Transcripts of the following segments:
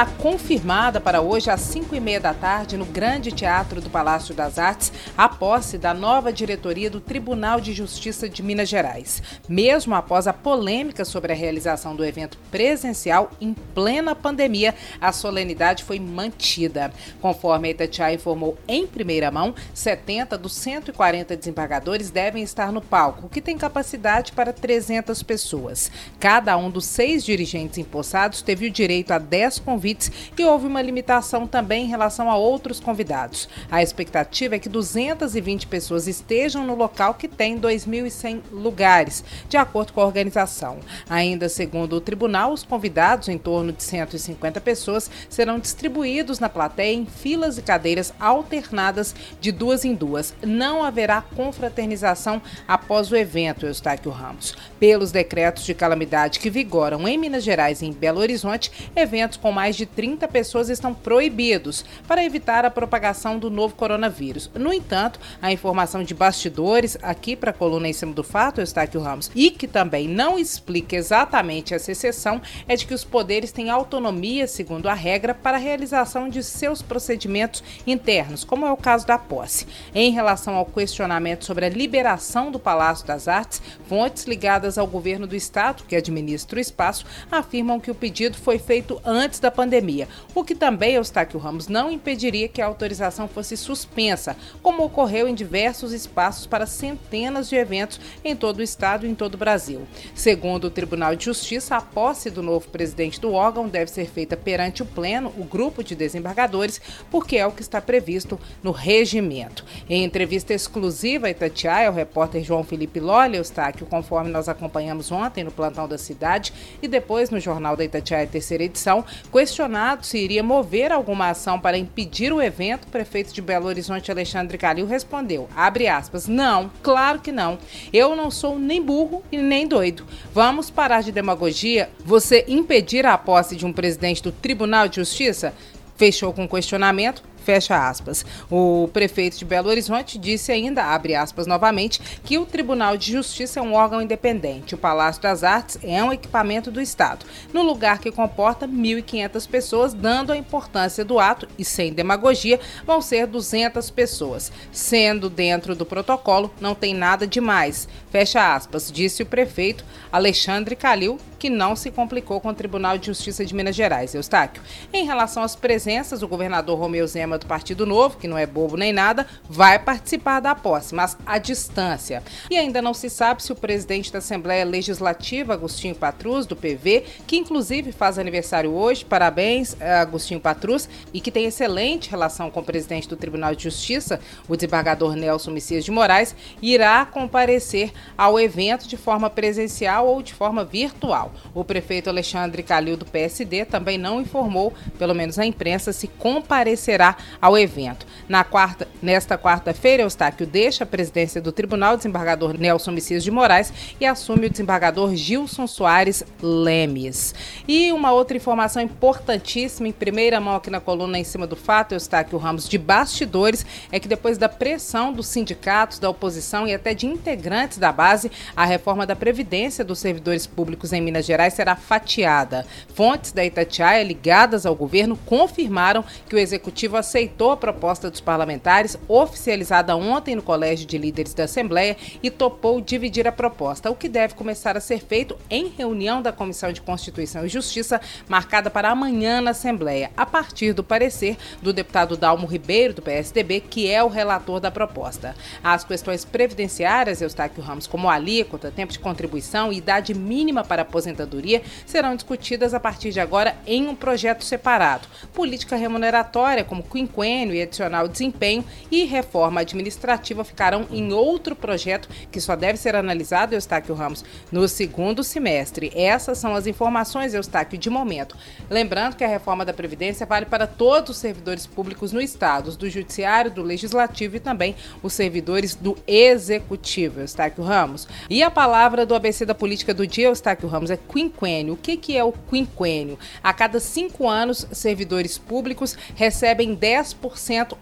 está confirmada para hoje às 5 e meia da tarde no Grande Teatro do Palácio das Artes a posse da nova diretoria do Tribunal de Justiça de Minas Gerais. Mesmo após a polêmica sobre a realização do evento presencial em plena pandemia, a solenidade foi mantida. Conforme a Itatiaia informou em primeira mão, 70 dos 140 desembargadores devem estar no palco, que tem capacidade para 300 pessoas. Cada um dos seis dirigentes empossados teve o direito a 10 convites convites e houve uma limitação também em relação a outros convidados. A expectativa é que 220 pessoas estejam no local que tem 2.100 lugares, de acordo com a organização. Ainda segundo o tribunal, os convidados, em torno de 150 pessoas, serão distribuídos na plateia em filas e cadeiras alternadas de duas em duas. Não haverá confraternização após o evento, Eustáquio Ramos. Pelos decretos de calamidade que vigoram em Minas Gerais e em Belo Horizonte, eventos com mais de 30 pessoas estão proibidos para evitar a propagação do novo coronavírus. No entanto, a informação de bastidores aqui para a coluna em cima do fato, Eustáquio Ramos, e que também não explica exatamente essa exceção, é de que os poderes têm autonomia, segundo a regra, para a realização de seus procedimentos internos, como é o caso da posse. Em relação ao questionamento sobre a liberação do Palácio das Artes, fontes ligadas ao governo do estado, que administra o espaço, afirmam que o pedido foi feito antes da pandemia o que também, Eustáquio Ramos, não impediria que a autorização fosse suspensa, como ocorreu em diversos espaços para centenas de eventos em todo o estado e em todo o Brasil. Segundo o Tribunal de Justiça, a posse do novo presidente do órgão deve ser feita perante o Pleno, o grupo de desembargadores, porque é o que está previsto no regimento. Em entrevista exclusiva a Itatiaia, o repórter João Felipe Lolli, Eustáquio, conforme nós acompanhamos ontem no plantão da cidade e depois no Jornal da Itatiaia, terceira edição, questionou questionado se iria mover alguma ação para impedir o evento, o prefeito de Belo Horizonte, Alexandre Calil, respondeu, aspas, não, claro que não. Eu não sou nem burro e nem doido. Vamos parar de demagogia? Você impedir a posse de um presidente do Tribunal de Justiça? Fechou com questionamento fecha aspas. O prefeito de Belo Horizonte disse ainda, abre aspas novamente, que o Tribunal de Justiça é um órgão independente. O Palácio das Artes é um equipamento do Estado, no lugar que comporta 1.500 pessoas, dando a importância do ato e sem demagogia, vão ser 200 pessoas. Sendo dentro do protocolo, não tem nada demais. Fecha aspas, disse o prefeito Alexandre Calil, que não se complicou com o Tribunal de Justiça de Minas Gerais. Eustáquio. Em relação às presenças, o governador Romeu Zema do Partido Novo, que não é bobo nem nada, vai participar da posse, mas à distância. E ainda não se sabe se o presidente da Assembleia Legislativa, Agostinho Patrus, do PV, que inclusive faz aniversário hoje, parabéns, eh, Agostinho Patrus, e que tem excelente relação com o presidente do Tribunal de Justiça, o desembargador Nelson Messias de Moraes, irá comparecer ao evento de forma presencial ou de forma virtual. O prefeito Alexandre Calil, do PSD, também não informou, pelo menos à imprensa, se comparecerá ao evento. Na quarta, nesta quarta-feira, Eustáquio deixa a presidência do Tribunal Desembargador Nelson Messias de Moraes e assume o desembargador Gilson Soares Lemes. E uma outra informação importantíssima, em primeira mão aqui na coluna em cima do fato, Eustáquio Ramos, de bastidores, é que depois da pressão dos sindicatos, da oposição e até de integrantes da base, a reforma da Previdência dos servidores públicos em Minas Gerais será fatiada. Fontes da Itatiaia ligadas ao governo confirmaram que o executivo aceitou a proposta dos parlamentares, oficializada ontem no Colégio de Líderes da Assembleia, e topou dividir a proposta, o que deve começar a ser feito em reunião da Comissão de Constituição e Justiça, marcada para amanhã na Assembleia, a partir do parecer do deputado Dalmo Ribeiro, do PSDB, que é o relator da proposta. As questões previdenciárias, Eustáquio Ramos, como alíquota, tempo de contribuição e idade mínima para aposentadoria serão discutidas a partir de agora em um projeto separado. Política remuneratória, como quinquênio e adicional desempenho, e reforma administrativa ficarão em outro projeto que só deve ser analisado, Eustáquio Ramos, no segundo semestre. Essas são as informações, Eustáquio, de momento. Lembrando que a reforma da Previdência vale para todos os servidores públicos no Estado, do Judiciário, do Legislativo e também os servidores do Executivo, Eustáquio Ramos. E a palavra do ABC da Política do dia, Eustáquio Ramos, é quinquênio. O que, que é o quinquênio? A cada cinco anos, servidores públicos recebem 10%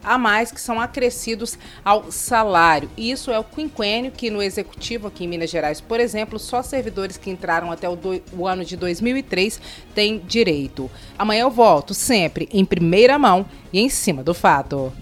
a mais que são acrescidos ao salário. Isso é o quinquênio que no executivo aqui em Minas Gerais, por exemplo, só servidores que entraram até o, do, o ano de 2003 têm direito. Amanhã eu volto sempre em primeira mão e em cima do fato.